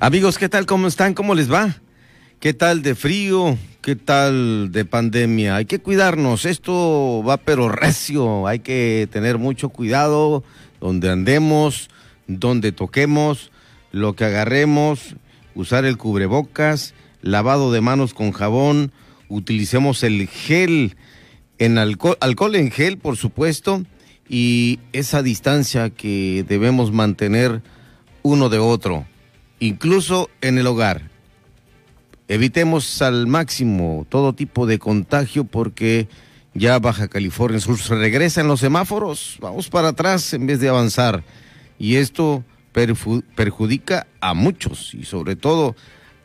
Amigos, ¿qué tal? ¿Cómo están? ¿Cómo les va? ¿Qué tal de frío? ¿Qué tal de pandemia? Hay que cuidarnos, esto va pero recio, hay que tener mucho cuidado donde andemos, donde toquemos, lo que agarremos, usar el cubrebocas, lavado de manos con jabón, utilicemos el gel en alcohol, alcohol en gel, por supuesto, y esa distancia que debemos mantener uno de otro, incluso en el hogar. Evitemos al máximo todo tipo de contagio porque ya Baja California Sur se regresa en los semáforos, vamos para atrás en vez de avanzar. Y esto perjudica a muchos y sobre todo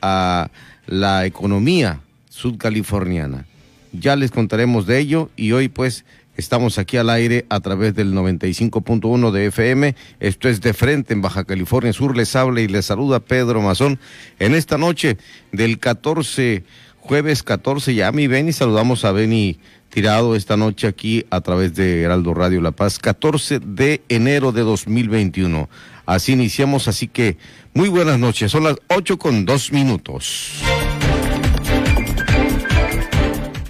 a la economía sudcaliforniana. Ya les contaremos de ello y hoy pues Estamos aquí al aire a través del 95.1 de FM. Esto es de frente en Baja California Sur. Les habla y les saluda Pedro Mazón. En esta noche del 14, jueves 14, ya mi Beni, saludamos a Beni Tirado esta noche aquí a través de Heraldo Radio La Paz, 14 de enero de 2021. Así iniciamos, así que muy buenas noches. Son las 8 con 2 minutos.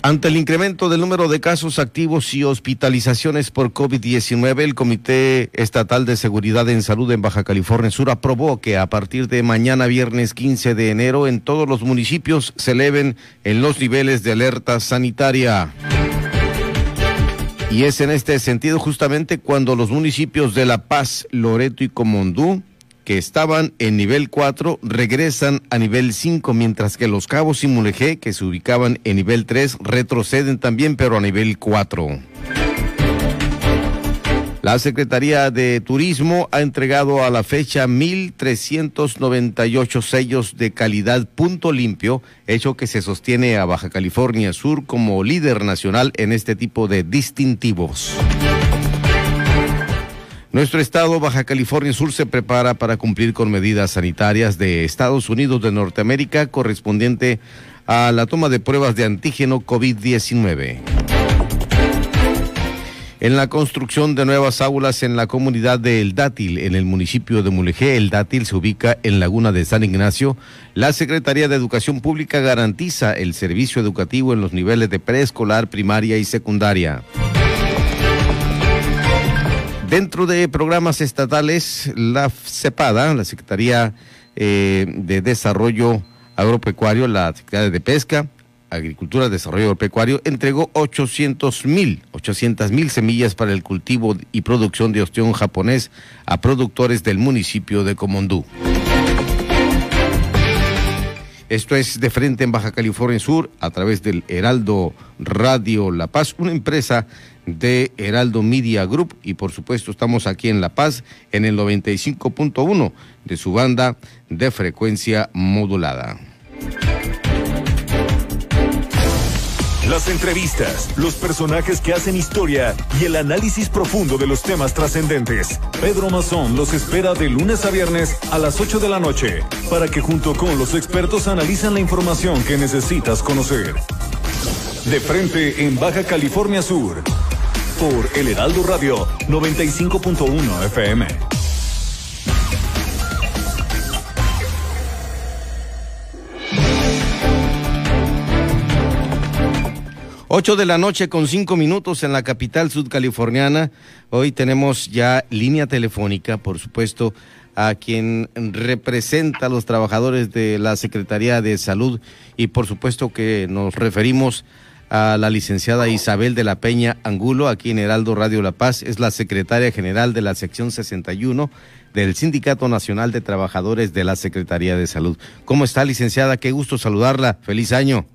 Ante el incremento del número de casos activos y hospitalizaciones por COVID-19, el Comité Estatal de Seguridad en Salud en Baja California Sur aprobó que a partir de mañana viernes 15 de enero en todos los municipios se eleven en los niveles de alerta sanitaria. Y es en este sentido justamente cuando los municipios de La Paz, Loreto y Comondú que estaban en nivel 4 regresan a nivel 5, mientras que los Cabos y Mulegé, que se ubicaban en nivel 3, retroceden también, pero a nivel 4. La Secretaría de Turismo ha entregado a la fecha 1.398 sellos de calidad punto limpio, hecho que se sostiene a Baja California Sur como líder nacional en este tipo de distintivos. Nuestro estado, Baja California Sur, se prepara para cumplir con medidas sanitarias de Estados Unidos de Norteamérica correspondiente a la toma de pruebas de antígeno COVID-19. En la construcción de nuevas aulas en la comunidad de El Dátil, en el municipio de Mulegé, El Dátil se ubica en Laguna de San Ignacio. La Secretaría de Educación Pública garantiza el servicio educativo en los niveles de preescolar, primaria y secundaria. Dentro de programas estatales, la CEPADA, la Secretaría eh, de Desarrollo Agropecuario, la Secretaría de Pesca, Agricultura, Desarrollo Agropecuario, entregó 800 mil, 800 mil semillas para el cultivo y producción de ostión japonés a productores del municipio de Comondú. Esto es de frente en Baja California Sur a través del Heraldo Radio La Paz, una empresa de Heraldo Media Group y por supuesto estamos aquí en La Paz en el 95.1 de su banda de frecuencia modulada. Las entrevistas, los personajes que hacen historia y el análisis profundo de los temas trascendentes. Pedro Mazón los espera de lunes a viernes a las 8 de la noche para que junto con los expertos analicen la información que necesitas conocer. De frente en Baja California Sur por El Heraldo Radio 95.1 FM. Ocho de la noche con cinco minutos en la capital sudcaliforniana. Hoy tenemos ya línea telefónica, por supuesto, a quien representa a los trabajadores de la Secretaría de Salud y por supuesto que nos referimos a la licenciada Isabel de la Peña Angulo, aquí en Heraldo Radio La Paz, es la secretaria general de la sección 61 del Sindicato Nacional de Trabajadores de la Secretaría de Salud. ¿Cómo está, licenciada? Qué gusto saludarla. Feliz año.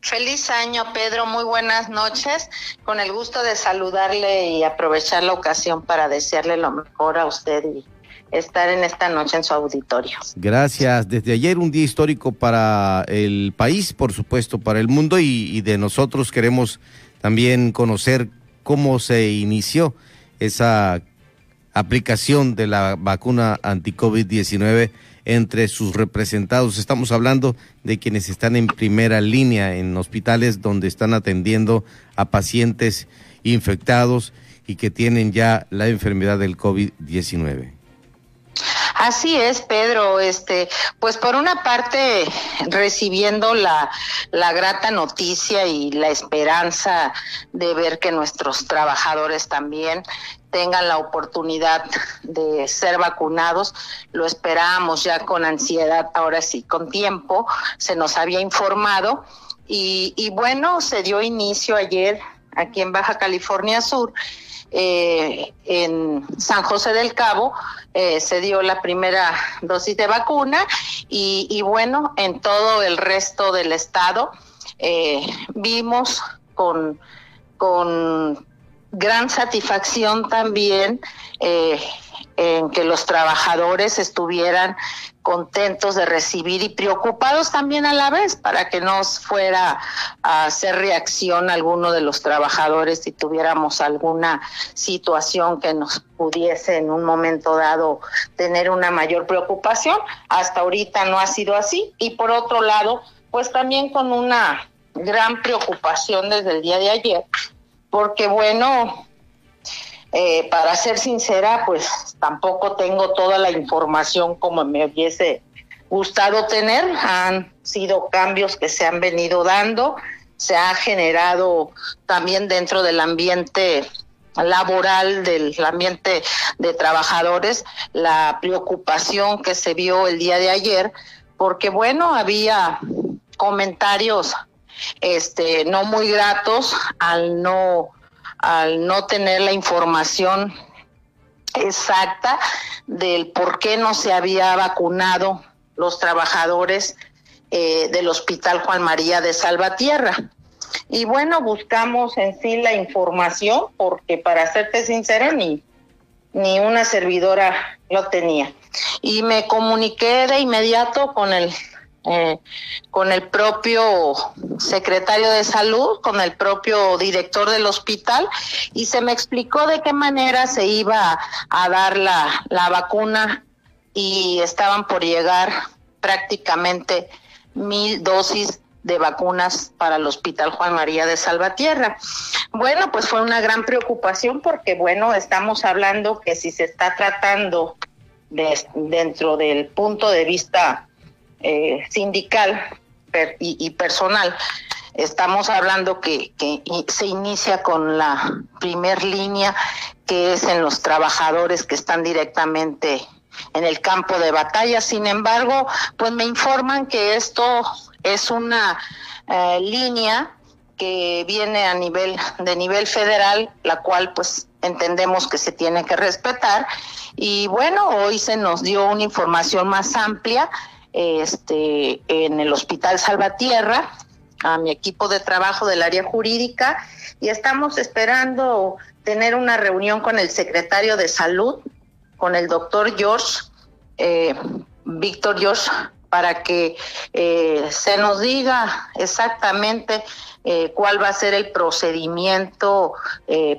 Feliz año, Pedro. Muy buenas noches. Con el gusto de saludarle y aprovechar la ocasión para desearle lo mejor a usted y estar en esta noche en su auditorio. Gracias. Desde ayer un día histórico para el país, por supuesto, para el mundo y, de nosotros queremos también conocer cómo se inició esa aplicación de la vacuna anti-COVID-19 entre sus representados. Estamos hablando de quienes están en primera línea en hospitales donde están atendiendo a pacientes infectados y que tienen ya la enfermedad del COVID-19. Así es, Pedro. Este, pues por una parte recibiendo la, la grata noticia y la esperanza de ver que nuestros trabajadores también tengan la oportunidad de ser vacunados. Lo esperábamos ya con ansiedad, ahora sí, con tiempo. Se nos había informado y, y bueno, se dio inicio ayer aquí en Baja California Sur eh, en San José del Cabo eh, se dio la primera dosis de vacuna y, bueno, en todo el resto del estado eh, vimos con, con gran satisfacción también en que los trabajadores estuvieran contentos de recibir y preocupados también a la vez para que no fuera a hacer reacción alguno de los trabajadores si tuviéramos alguna situación que nos pudiese en un momento dado tener una mayor preocupación. Hasta ahorita no ha sido así y por otro lado, pues también con una gran preocupación desde el día de ayer, porque bueno, eh, para ser sincera, pues tampoco tengo toda la información como me hubiese gustado tener. Han sido cambios que se han venido dando. Se ha generado también dentro del ambiente laboral, del ambiente de trabajadores, la preocupación que se vio el día de ayer, porque bueno, había comentarios este no muy gratos al no al no tener la información exacta del por qué no se había vacunado los trabajadores eh, del Hospital Juan María de Salvatierra. Y bueno, buscamos en sí la información porque para serte sincera ni, ni una servidora lo tenía. Y me comuniqué de inmediato con el eh, con el propio secretario de salud, con el propio director del hospital, y se me explicó de qué manera se iba a dar la, la vacuna y estaban por llegar prácticamente mil dosis de vacunas para el Hospital Juan María de Salvatierra. Bueno, pues fue una gran preocupación porque, bueno, estamos hablando que si se está tratando de, dentro del punto de vista eh, sindical y, personal, estamos hablando que, que se inicia con la primer línea, que es en los trabajadores que están directamente en el campo de batalla. Sin embargo, pues me informan que esto es una eh, línea que viene a nivel de nivel federal, la cual pues entendemos que se tiene que respetar. Y bueno, hoy se nos dio una información más amplia este, en el Hospital Salvatierra, a mi equipo de trabajo del área jurídica, y estamos esperando tener una reunión con el secretario de salud, con el doctor George, eh, Víctor George, para que eh, se nos diga exactamente eh, cuál va a ser el procedimiento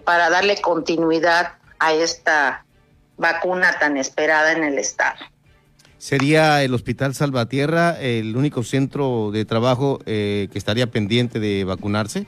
para darle continuidad a esta vacuna tan esperada en el estado. ¿Sería el Hospital Salvatierra el único centro de trabajo eh, que estaría pendiente de vacunarse?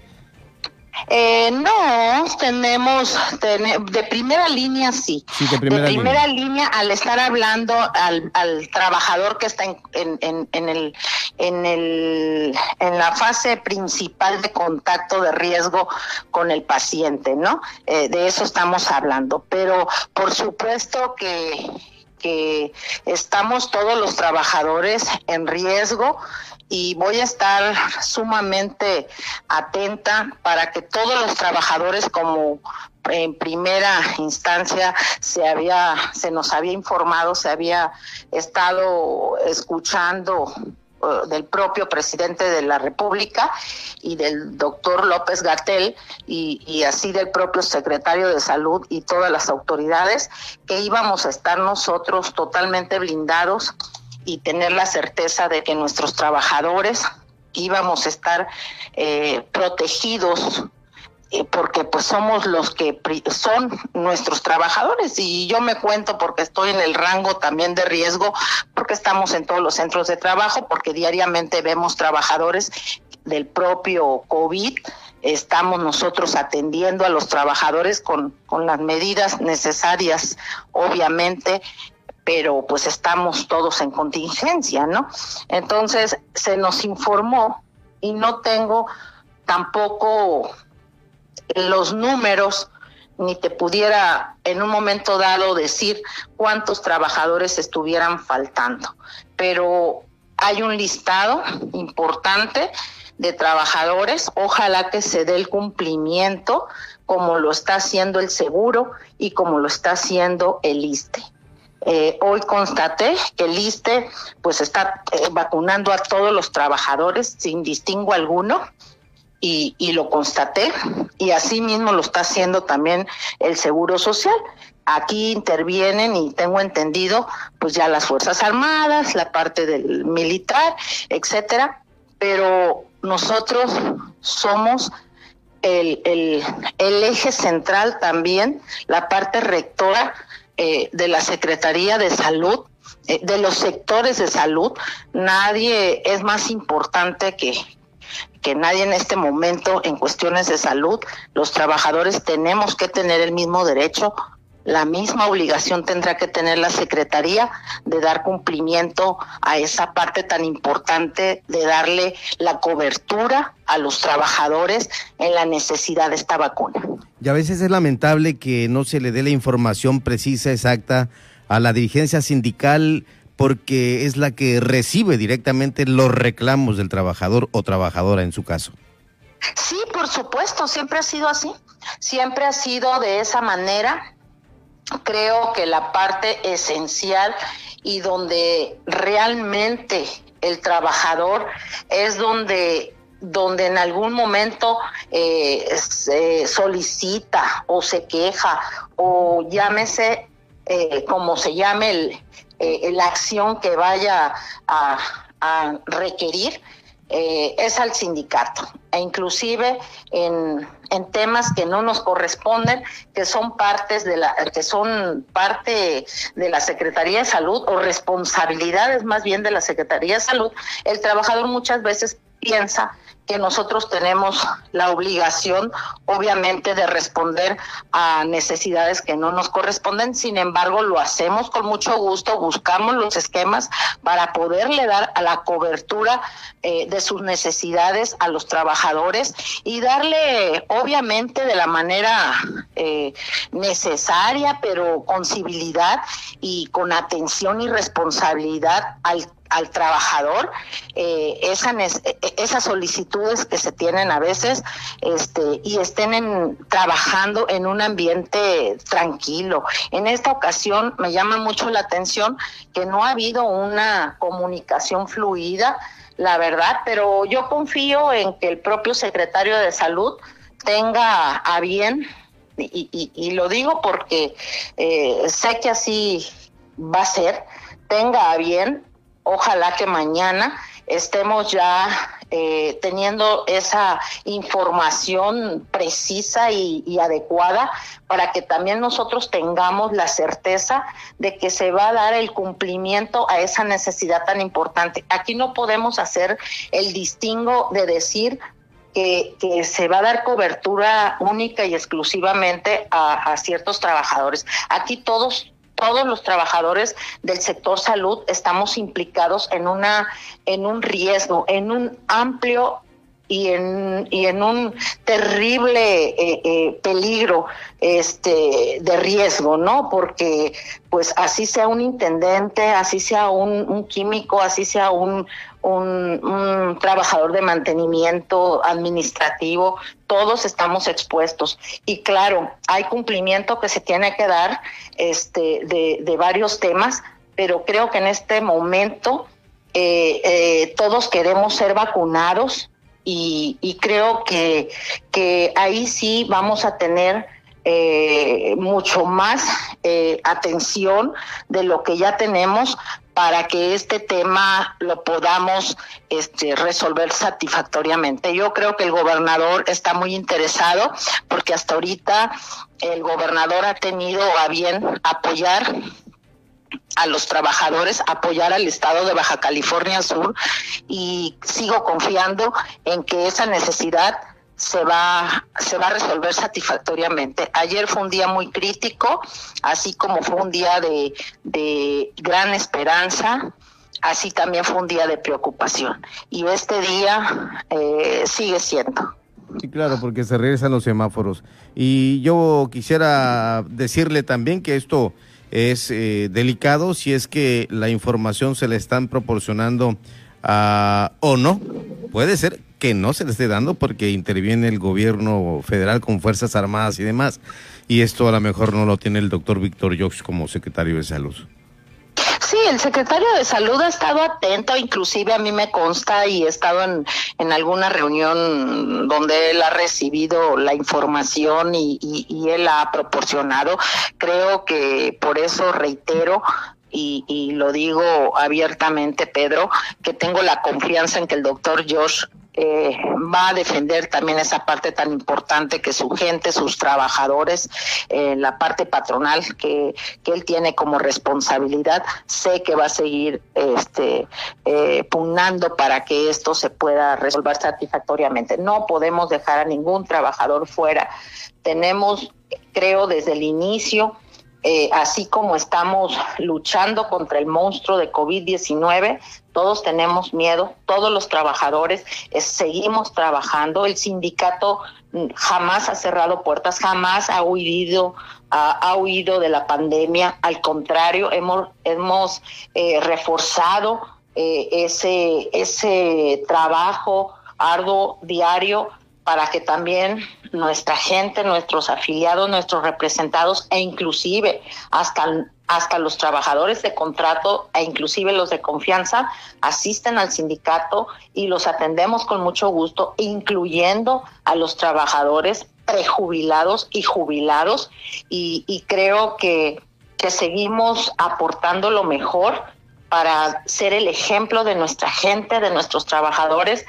Eh, no, tenemos de primera línea sí. de primera, línea. al estar hablando al, trabajador que está en, en, en, el en el en la fase principal de contacto de riesgo con el paciente, ¿no? Eh, de eso estamos hablando, pero por supuesto que que estamos todos los trabajadores en riesgo y voy a estar sumamente atenta para que todos los trabajadores como en primera instancia se había se nos había informado, se había estado escuchando del propio presidente de la República y del doctor López Gatel y, y, así del propio secretario de Salud y todas las autoridades, que íbamos a estar nosotros totalmente blindados y tener la certeza de que nuestros trabajadores íbamos a estar eh, protegidos eh, porque pues somos los que son nuestros trabajadores y yo me cuento porque estoy en el rango también de riesgo, porque estamos en todos los centros de trabajo, porque diariamente vemos trabajadores del propio COVID, estamos nosotros atendiendo a los trabajadores con, con las medidas necesarias, obviamente, pero pues estamos todos en contingencia, ¿no? Entonces se nos informó y no tengo tampoco los números, ni te pudiera en un momento dado decir cuántos trabajadores estuvieran faltando. Pero hay un listado importante de trabajadores, ojalá que se dé el cumplimiento como lo está haciendo el seguro y como lo está haciendo el ISTE. Eh, hoy constaté que el ISTE pues está eh, vacunando a todos los trabajadores sin distingo alguno y, y lo constaté y así mismo lo está haciendo también el Seguro Social. Aquí intervienen y tengo entendido pues ya las Fuerzas Armadas, la parte del militar, etcétera, pero nosotros somos el, el, eje central también, la parte rectora eh, de la Secretaría de Salud, eh, de los sectores de salud. Nadie es más importante que, que nadie en este momento en cuestiones de salud. Los trabajadores tenemos que tener el mismo derecho, la misma obligación tendrá que tener la Secretaría de dar cumplimiento a esa parte tan importante de darle la cobertura a los trabajadores en la necesidad de esta vacuna. Y a veces es lamentable que no se le dé la información precisa, exacta, a la dirigencia sindical porque es la que recibe directamente los reclamos del trabajador o trabajadora en su caso. Sí, por supuesto, siempre ha sido así, siempre ha sido de esa manera. Creo que la parte esencial y donde realmente el trabajador es donde donde en algún momento eh, se solicita o se queja o llámese eh, como se llame el, eh, la acción que vaya a, requerir eh, es al sindicato. E inclusive en, en, temas que no nos corresponden que son partes de la que son parte de la Secretaría de Salud o responsabilidades más bien de la Secretaría de Salud el trabajador muchas veces piensa que nosotros tenemos la obligación, obviamente, de responder a necesidades que no nos corresponden. Sin embargo, lo hacemos con mucho gusto, buscamos los esquemas para poderle dar a la cobertura eh, de sus necesidades a los trabajadores y darle, obviamente, de la manera eh, necesaria, pero con civilidad y con atención y responsabilidad al al trabajador eh, esa, esas solicitudes que se tienen a veces este, y estén en, trabajando en un ambiente tranquilo. En esta ocasión me llama mucho la atención que no ha habido una comunicación fluida, la verdad, pero yo confío en que el propio secretario de salud tenga a bien, y, y, lo digo porque eh, sé que así va a ser, tenga a bien ojalá que mañana estemos ya eh, teniendo esa información precisa y, adecuada para que también nosotros tengamos la certeza de que se va a dar el cumplimiento a esa necesidad tan importante. Aquí no podemos hacer el distingo de decir que, se va a dar cobertura única y exclusivamente a, ciertos trabajadores. Aquí todos todos los trabajadores del sector salud estamos implicados en una en un riesgo, en un amplio y en, y en un terrible eh, eh, peligro este de riesgo, ¿no? Porque pues así sea un intendente, así sea un, un químico, así sea un, un, un, trabajador de mantenimiento administrativo, todos estamos expuestos. Y claro, hay cumplimiento que se tiene que dar este, de, de varios temas, pero creo que en este momento eh, eh, todos queremos ser vacunados y, y creo que, que, ahí sí vamos a tener eh, mucho más eh, atención de lo que ya tenemos para que este tema lo podamos este, resolver satisfactoriamente. Yo creo que el gobernador está muy interesado porque hasta ahorita el gobernador ha tenido a bien apoyar a los trabajadores, apoyar al Estado de Baja California Sur y sigo confiando en que esa necesidad se va, se va a resolver satisfactoriamente. Ayer fue un día muy crítico, así como fue un día de, de gran esperanza, así también fue un día de preocupación. Y este día eh, sigue siendo. Sí, claro, porque se regresan los semáforos. Y yo quisiera decirle también que esto es eh, delicado si es que la información se le están proporcionando uh, o no. Puede ser que no se le esté dando porque interviene el gobierno federal con Fuerzas Armadas y demás. Y esto a lo mejor no lo tiene el doctor Víctor Jox como secretario de salud. Sí, el secretario de salud ha estado atento, inclusive a mí me consta y he estado en, alguna reunión donde él ha recibido la información y, y, y él ha proporcionado. Creo que por eso reitero y, y, lo digo abiertamente, Pedro, que tengo la confianza en que el doctor Josh eh, va a defender también esa parte tan importante que su gente, sus trabajadores, eh, la parte patronal que, que, él tiene como responsabilidad, sé que va a seguir este, eh, pugnando para que esto se pueda resolver satisfactoriamente. No podemos dejar a ningún trabajador fuera. Tenemos, creo, desde el inicio, eh, así como estamos luchando contra el monstruo de COVID-19, todos tenemos miedo, todos los trabajadores eh, seguimos trabajando, el sindicato mm, jamás ha cerrado puertas, jamás ha huido, ha, huido de la pandemia, al contrario, hemos, hemos eh, reforzado eh, ese, ese trabajo arduo diario para que también nuestra gente, nuestros afiliados, nuestros representados e inclusive hasta, hasta los trabajadores de contrato e inclusive los de confianza asisten al sindicato y los atendemos con mucho gusto, incluyendo a los trabajadores prejubilados y jubilados. Y, y creo que, que seguimos aportando lo mejor para ser el ejemplo de nuestra gente, de nuestros trabajadores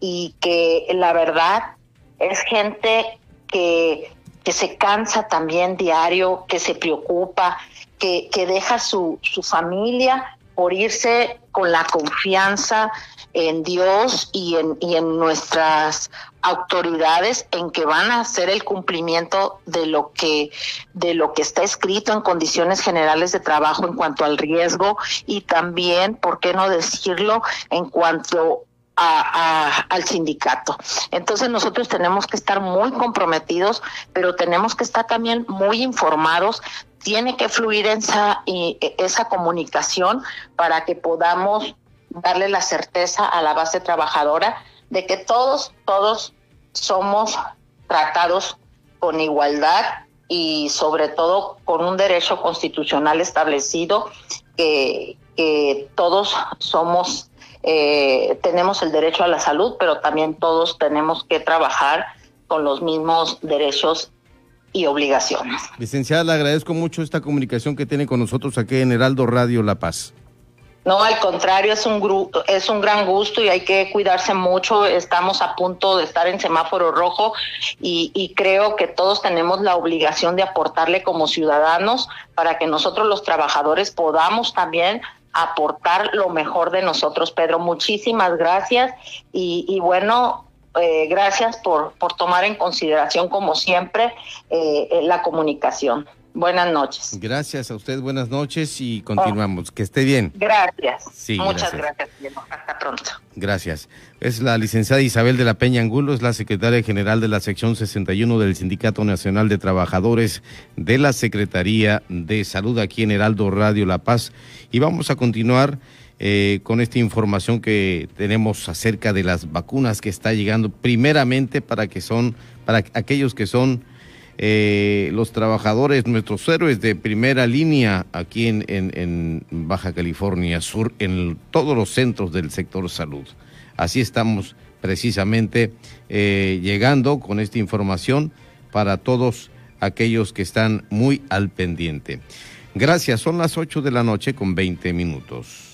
y que la verdad es gente que, que se cansa también diario, que se preocupa, que, que deja su, su familia por irse con la confianza en Dios y en, y en nuestras autoridades en que van a hacer el cumplimiento de lo que de lo que está escrito en condiciones generales de trabajo en cuanto al riesgo y también, ¿por qué no decirlo?, en cuanto a, a, al sindicato. Entonces nosotros tenemos que estar muy comprometidos, pero tenemos que estar también muy informados. Tiene que fluir esa, esa comunicación para que podamos darle la certeza a la base trabajadora de que todos, todos somos tratados con igualdad y sobre todo con un derecho constitucional establecido que, que todos somos eh, tenemos el derecho a la salud, pero también todos tenemos que trabajar con los mismos derechos y obligaciones. Licenciada, le agradezco mucho esta comunicación que tiene con nosotros aquí en Heraldo Radio La Paz. No, al contrario, es un grupo, es un gran gusto y hay que cuidarse mucho. Estamos a punto de estar en semáforo rojo y, y, creo que todos tenemos la obligación de aportarle como ciudadanos para que nosotros los trabajadores podamos también aportar lo mejor de nosotros. Pedro, muchísimas gracias y, y bueno, eh, gracias por, por tomar en consideración, como siempre, eh, la comunicación. Buenas noches. Gracias a usted, buenas noches y continuamos. Que esté bien. Gracias. Sí, Muchas gracias. Hasta pronto. Gracias. Es la licenciada Isabel de la Peña Angulo, es la secretaria general de la sección 61 del Sindicato Nacional de Trabajadores de la Secretaría de Salud aquí en Heraldo Radio La Paz. Y vamos a continuar eh, con esta información que tenemos acerca de las vacunas que está llegando primeramente para que son, para aquellos que son eh, los trabajadores, nuestros héroes de primera línea aquí en, en, Baja California Sur, en todos los centros del sector salud. Así estamos precisamente eh, llegando con esta información para todos aquellos que están muy al pendiente. Gracias, son las 8 de la noche con 20 minutos.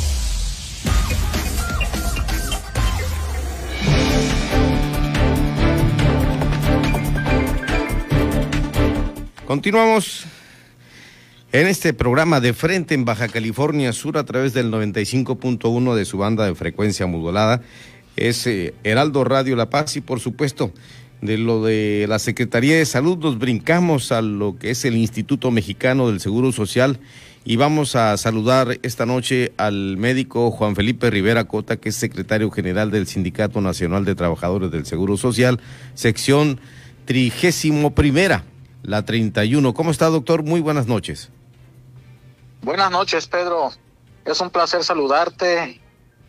Continuamos en este programa de frente en Baja California Sur a través del 95.1 de su banda de frecuencia modulada. Es eh, Heraldo Radio La Paz y por supuesto de lo de la Secretaría de Salud nos brincamos a lo que es el Instituto Mexicano del Seguro Social y vamos a saludar esta noche al médico Juan Felipe Rivera Cota, que es secretario general del Sindicato Nacional de Trabajadores del Seguro Social, sección trigésimo primera, la 31. ¿Cómo está, doctor? Muy buenas noches. Buenas noches, Pedro. Es un placer saludarte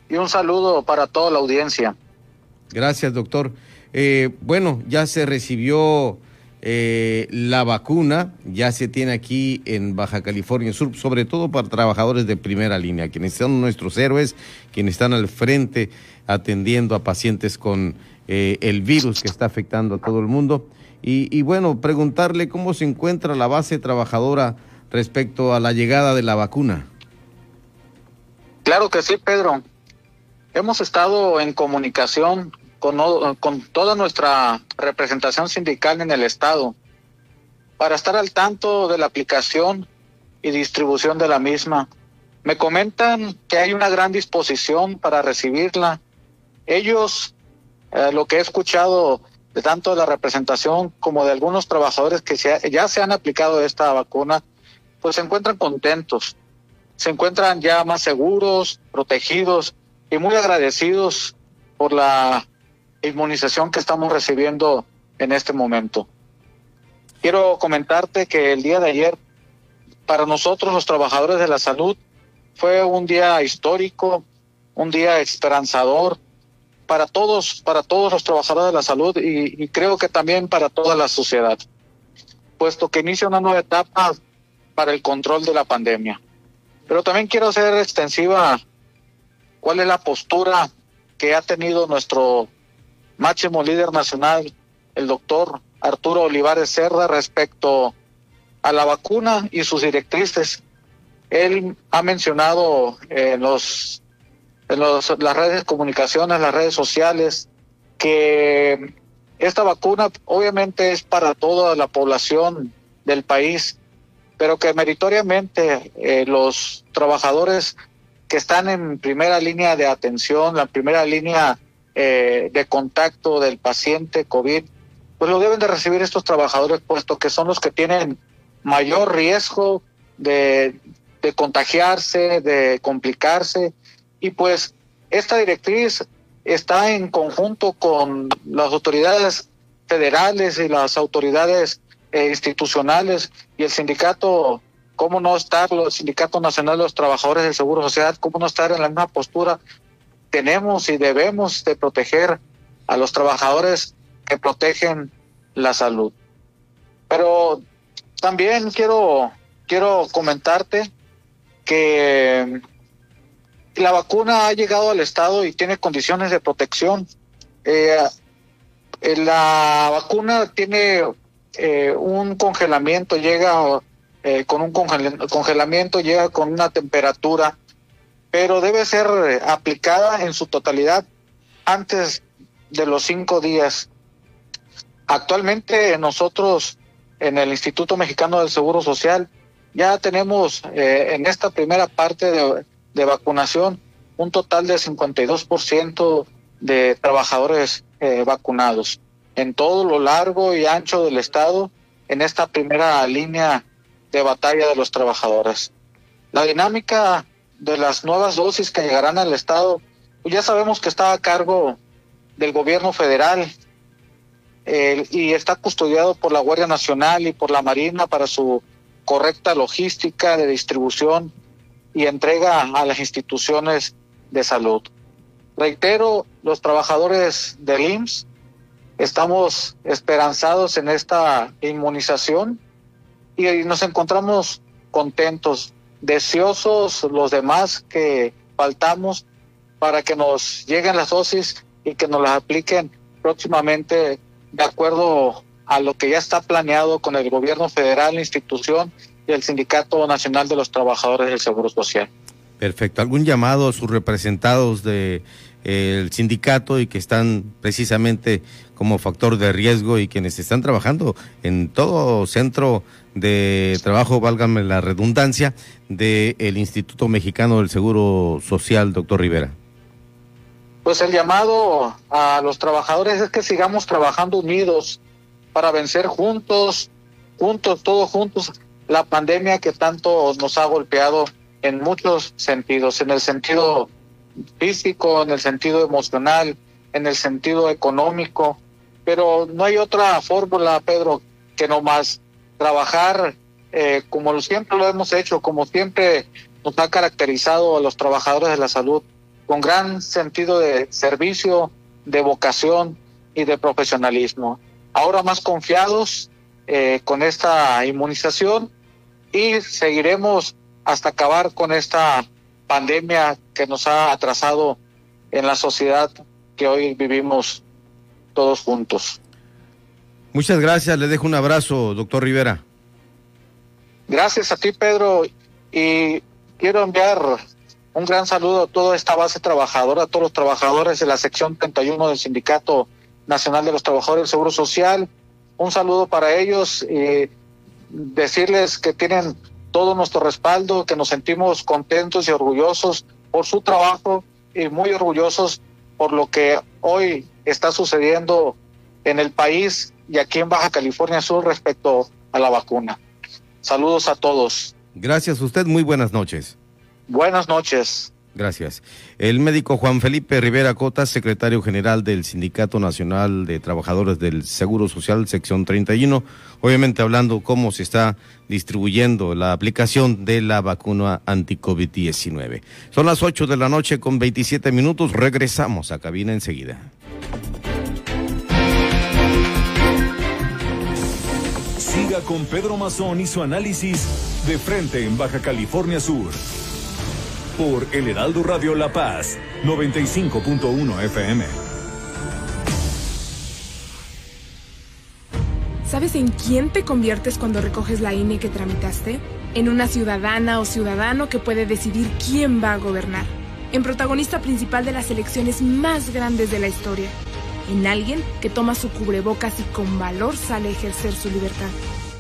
y un saludo para toda la audiencia. Gracias, doctor. Eh, bueno, ya se recibió eh, la vacuna, ya se tiene aquí en Baja California Sur, sobre todo para trabajadores de primera línea, quienes son nuestros héroes, quienes están al frente atendiendo a pacientes con eh, el virus que está afectando a todo el mundo. Y, bueno, preguntarle cómo se encuentra la base trabajadora respecto a la llegada de la vacuna. Claro que sí, Pedro. Hemos estado en comunicación con, toda nuestra representación sindical en el Estado para estar al tanto de la aplicación y distribución de la misma. Me comentan que hay una gran disposición para recibirla. Ellos, eh, lo que he escuchado de tanto de la representación como de algunos trabajadores que ya se han aplicado esta vacuna, pues se encuentran contentos, se encuentran ya más seguros, protegidos y muy agradecidos por la inmunización que estamos recibiendo en este momento. Quiero comentarte que el día de ayer, para nosotros los trabajadores de la salud, fue un día histórico, un día esperanzador para todos, para todos los trabajadores de la salud y, y creo que también para toda la sociedad, puesto que inicia una nueva etapa para el control de la pandemia. Pero también quiero hacer extensiva cuál es la postura que ha tenido nuestro máximo líder nacional, el doctor Arturo Olivares Cerda, respecto a la vacuna y sus directrices. Él ha mencionado en, los, en los, las redes de comunicaciones, las redes sociales, que esta vacuna obviamente es para toda la población del país, pero que meritoriamente eh, los trabajadores que están en primera línea de atención, la primera línea eh, de contacto del paciente COVID, pues lo deben de recibir estos trabajadores, puesto que son los que tienen mayor riesgo de, de contagiarse, de complicarse, y pues esta directriz está en conjunto con las autoridades federales y las autoridades eh, institucionales y el sindicato, cómo no estar, el Sindicato Nacional de los Trabajadores del Seguro Social, cómo no estar en la misma postura tenemos y debemos de proteger a los trabajadores que protegen la salud. Pero también quiero, quiero comentarte que la vacuna ha llegado al estado y tiene condiciones de protección. Eh, eh, la vacuna tiene eh, un congelamiento, llega con un congelamiento, llega con una temperatura, pero debe ser aplicada en su totalidad antes de los cinco días. Actualmente nosotros en el Instituto Mexicano del Seguro Social ya tenemos en esta primera parte de, de vacunación, un total de 52% de trabajadores eh, vacunados en todo lo largo y ancho del estado en esta primera línea de batalla de los trabajadores. La dinámica de las nuevas dosis que llegarán al estado, pues ya sabemos que está a cargo del gobierno federal y está custodiado por la Guardia Nacional y por la Marina para su correcta logística de distribución y entrega a las instituciones de salud. Reitero, los trabajadores del IMSS estamos esperanzados en esta inmunización y nos encontramos contentos, deseosos los demás que faltamos para que nos lleguen las dosis y que nos las apliquen próximamente de acuerdo a lo que ya está planeado con el gobierno federal, la institución y el Sindicato Nacional de los Trabajadores del Seguro Social. Perfecto. ¿Algún llamado a sus representados del de, sindicato y que están precisamente como factor de riesgo y quienes están trabajando en todo centro de trabajo, válgame la redundancia, del Instituto Mexicano del Seguro Social, doctor Rivera? Pues el llamado a los trabajadores es que sigamos trabajando unidos para vencer juntos, juntos, todos juntos, la pandemia que tanto nos ha golpeado en muchos sentidos, en el sentido físico, en el sentido emocional, en el sentido económico, pero no hay otra fórmula, Pedro, que no más trabajar eh, como siempre lo hemos hecho, como siempre nos ha caracterizado a los trabajadores de la salud, con gran sentido de servicio, de vocación y de profesionalismo. Ahora más confiados eh, con esta inmunización y seguiremos hasta acabar con esta pandemia que nos ha atrasado en la sociedad que hoy vivimos todos juntos. Muchas gracias, le dejo un abrazo, doctor Rivera. Gracias a ti, Pedro, y quiero enviar un gran saludo a toda esta base trabajadora, a todos los trabajadores de la sección 31 del Sindicato Nacional de los Trabajadores del Seguro Social. Un saludo para ellos y decirles que tienen todo nuestro respaldo, que nos sentimos contentos y orgullosos por su trabajo y muy orgullosos por lo que hoy está sucediendo en el país y aquí en Baja California Sur respecto a la vacuna. Saludos a todos. Gracias a usted, muy buenas noches. Buenas noches. Gracias. El médico Juan Felipe Rivera Cota, secretario general del Sindicato Nacional de Trabajadores del Seguro Social, sección 31, obviamente hablando cómo se está distribuyendo la aplicación de la vacuna anti-COVID-19. Son las 8 de la noche con 27 minutos, regresamos a cabina enseguida. Siga con Pedro Mazón y su análisis de frente en Baja California Sur por El Heraldo Radio La Paz, 95.1 FM. ¿Sabes en quién te conviertes cuando recoges la INE que tramitaste? En una ciudadana o ciudadano que puede decidir quién va a gobernar. En protagonista principal de las elecciones más grandes de la historia. En alguien que toma su cubrebocas y con valor sale a ejercer su libertad.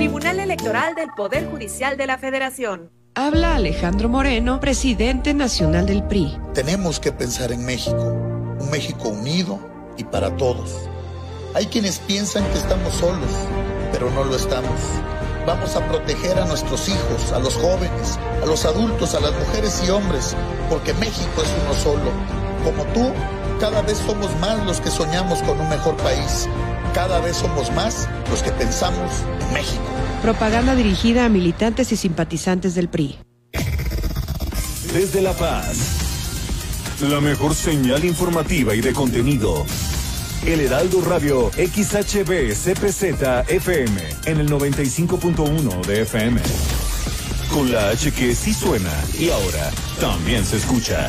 Tribunal Electoral del Poder Judicial de la Federación. Habla Alejandro Moreno, presidente nacional del PRI. Tenemos que pensar en México, un México unido y para todos. Hay quienes piensan que estamos solos, pero no lo estamos. Vamos a proteger a nuestros hijos, a los jóvenes, a los adultos, a las mujeres y hombres, porque México es uno solo. Como tú, cada vez somos más los que soñamos con un mejor país. Cada vez somos más los que pensamos en México. Propaganda dirigida a militantes y simpatizantes del PRI. Desde La Paz, la mejor señal informativa y de contenido. El Heraldo Radio XHB CPZ FM en el 95.1 de FM. Con la H que sí suena y ahora también se escucha.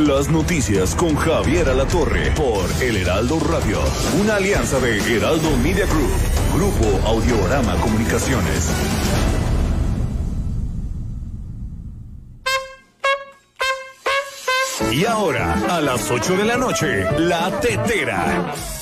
Las noticias con Javier Alatorre por El Heraldo Radio, una alianza de Heraldo Media Group, Grupo Audiorama Comunicaciones. Y ahora, a las 8 de la noche, La Tetera.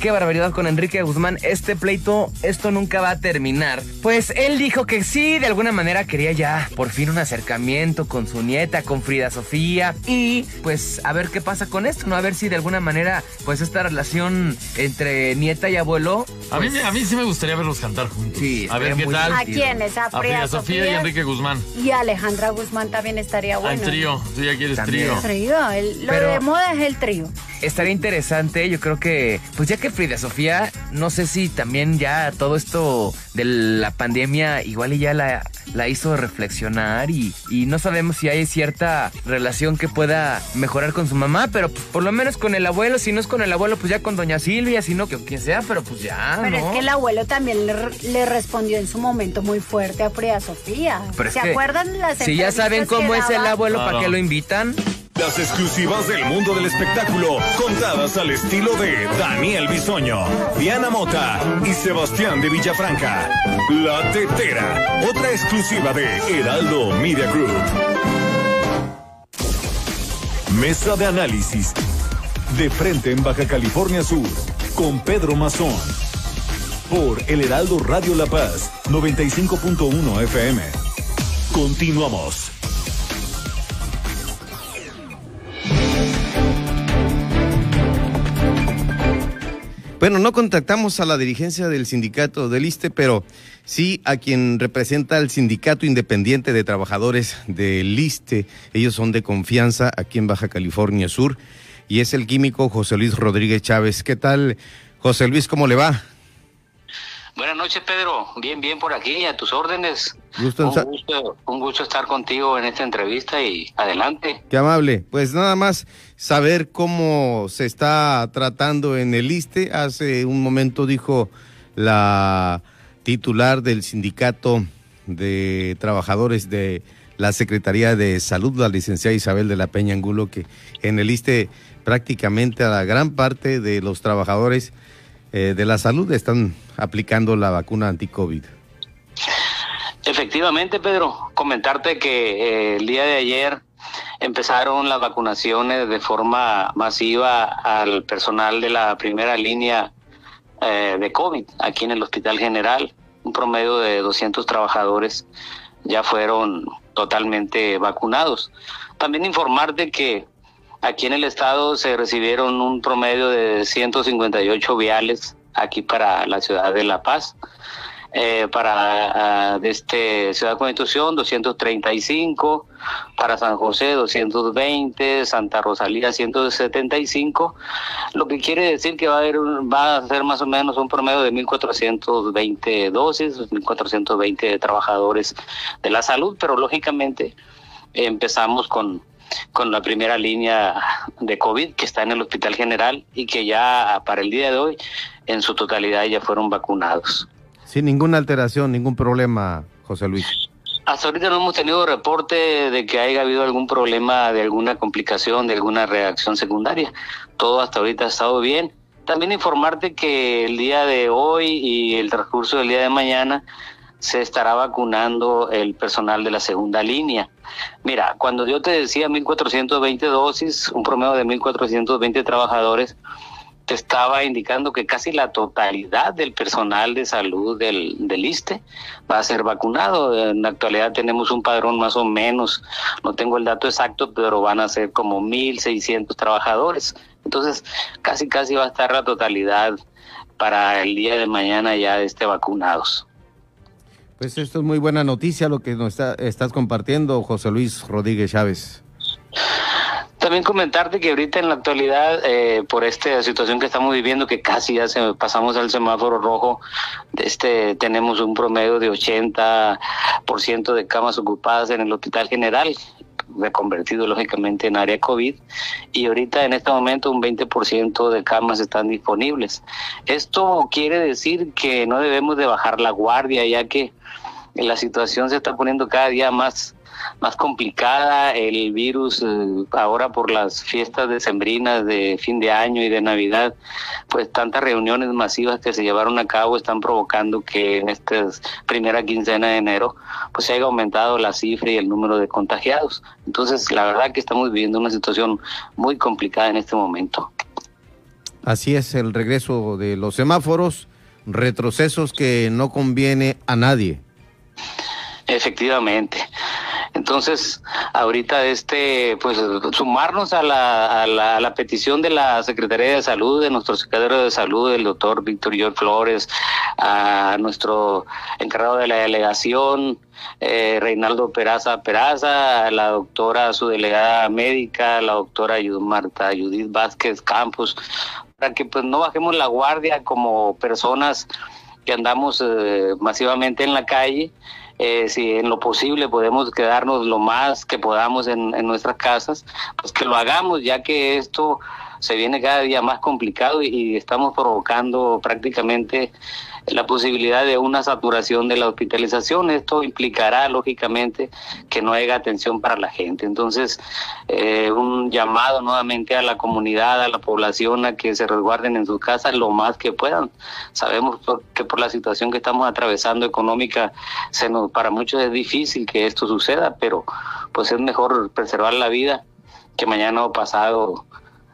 Qué barbaridad con Enrique Guzmán. Este pleito, esto nunca va a terminar. Pues él dijo que sí, de alguna manera quería ya por fin un acercamiento con su nieta, con Frida Sofía. Y pues a ver qué pasa con esto, ¿no? A ver si de alguna manera, pues esta relación entre nieta y abuelo. A, mí, pues, a mí sí me gustaría verlos cantar juntos. Sí, a ver qué muy tal. ¿A quiénes? A A Frida Frida Sofía y Enrique Guzmán. Y Alejandra Guzmán también estaría bueno. en trío. Tú ya quieres También. trío. Trío, el- lo Pero- de moda es el trío. Estaría interesante, yo creo que, pues ya que Frida Sofía, no sé si también ya todo esto de la pandemia igual y ya la, la hizo reflexionar y, y no sabemos si hay cierta relación que pueda mejorar con su mamá, pero pues, por lo menos con el abuelo, si no es con el abuelo, pues ya con doña Silvia, si no, que quien sea, pero pues ya, Pero ¿no? es que el abuelo también le, le respondió en su momento muy fuerte a Frida Sofía. Pero ¿Se acuerdan las Si ya saben cómo es el abuelo, ¿para qué lo invitan? Las exclusivas del mundo del espectáculo, contadas al estilo de Daniel Bisoño, Diana Mota y Sebastián de Villafranca. La Tetera, otra exclusiva de Heraldo Media Group. Mesa de análisis. De frente en Baja California Sur, con Pedro Mazón. Por El Heraldo Radio La Paz, 95.1 FM. Continuamos. Bueno, no contactamos a la dirigencia del sindicato del ISTE, pero sí a quien representa el Sindicato Independiente de Trabajadores del ISTE. Ellos son de confianza aquí en Baja California Sur y es el químico José Luis Rodríguez Chávez. ¿Qué tal, José Luis? ¿Cómo le va? Buenas noches, Pedro. Bien, bien por aquí, a tus órdenes. Gusto un, gusto, un gusto estar contigo en esta entrevista y adelante. Qué amable. Pues nada más saber cómo se está tratando en el ISTE. Hace un momento dijo la titular del sindicato de trabajadores de la Secretaría de Salud, la licenciada Isabel de la Peña Angulo, que en el ISTE prácticamente a la gran parte de los trabajadores eh, de la salud están aplicando la vacuna anti-COVID. Efectivamente, Pedro, comentarte que eh, el día de ayer empezaron las vacunaciones de forma masiva al personal de la primera línea eh, de COVID aquí en el Hospital General. Un promedio de 200 trabajadores ya fueron totalmente vacunados. También informarte que aquí en el estado se recibieron un promedio de 158 viales aquí para la ciudad de La Paz. eh, para de este Ciudad Constitución 235, para San José 220, Santa Rosalía 175, lo que quiere decir que va a haber un- va a ser más o menos un promedio de 1420 dosis, 1420 trabajadores de la salud, pero lógicamente empezamos con con la primera línea de COVID que está en el Hospital General y que ya para el día de hoy en su totalidad ya fueron vacunados. Sin ninguna alteración, ningún problema, José Luis. Hasta ahorita no hemos tenido reporte de que haya habido algún problema, de alguna complicación, de alguna reacción secundaria. Todo hasta ahorita ha estado bien. También informarte que el día de hoy y el transcurso del día de mañana se estará vacunando el personal de la segunda línea. Mira, cuando yo te decía 1.420 dosis, un promedio de 1.420 trabajadores, te estaba indicando que casi la totalidad del personal de salud del, del ISTE va a ser vacunado. En la actualidad tenemos un padrón más o menos, no tengo el dato exacto, pero van a ser como 1.600 trabajadores. Entonces, casi, casi va a estar la totalidad para el día de mañana ya este vacunados. Pues esto es muy buena noticia lo que nos está- estás compartiendo, José Luis Rodríguez Chávez. También comentarte que ahorita en la actualidad, eh, por esta situación que estamos viviendo, que casi ya se pasamos al semáforo rojo, este tenemos un promedio de 80% de camas ocupadas en el Hospital General, reconvertido lógicamente en área COVID, y ahorita en este momento un 20% de camas están disponibles. Esto quiere decir que no debemos de bajar la guardia, ya que la situación se está poniendo cada día más más complicada el virus eh, ahora por las fiestas decembrinas de fin de año y de Navidad, pues tantas reuniones masivas que se llevaron a cabo están provocando que en esta primera quincena de enero pues se haya aumentado la cifra y el número de contagiados. Entonces, la verdad que estamos viviendo una situación muy complicada en este momento. Así es el regreso de los semáforos, retrocesos que no conviene a nadie. Efectivamente. Entonces, ahorita este, pues sumarnos a la, a la, petición de la Secretaría de Salud, de nuestro secretario de Salud, el doctor Víctor George Flores, a nuestro encargado de la delegación, eh, Reinaldo Peraza Peraza, a la doctora, su delegada médica, la doctora Marta Judith Vázquez Campos, para que pues no bajemos la guardia como personas que andamos eh, masivamente en la calle. Eh, si en lo posible podemos quedarnos lo más que podamos en, en nuestras casas, pues que lo hagamos, ya que esto se viene cada día más complicado y, y estamos provocando prácticamente la posibilidad de una saturación de la hospitalización. Esto implicará, lógicamente, que no haya atención para la gente. Entonces, eh, un llamado nuevamente a la comunidad, a la población, a que se resguarden en sus casas lo más que puedan. Sabemos que por la situación que estamos atravesando económica, se nos, para muchos es difícil que esto suceda, pero pues es mejor preservar la vida que mañana o pasado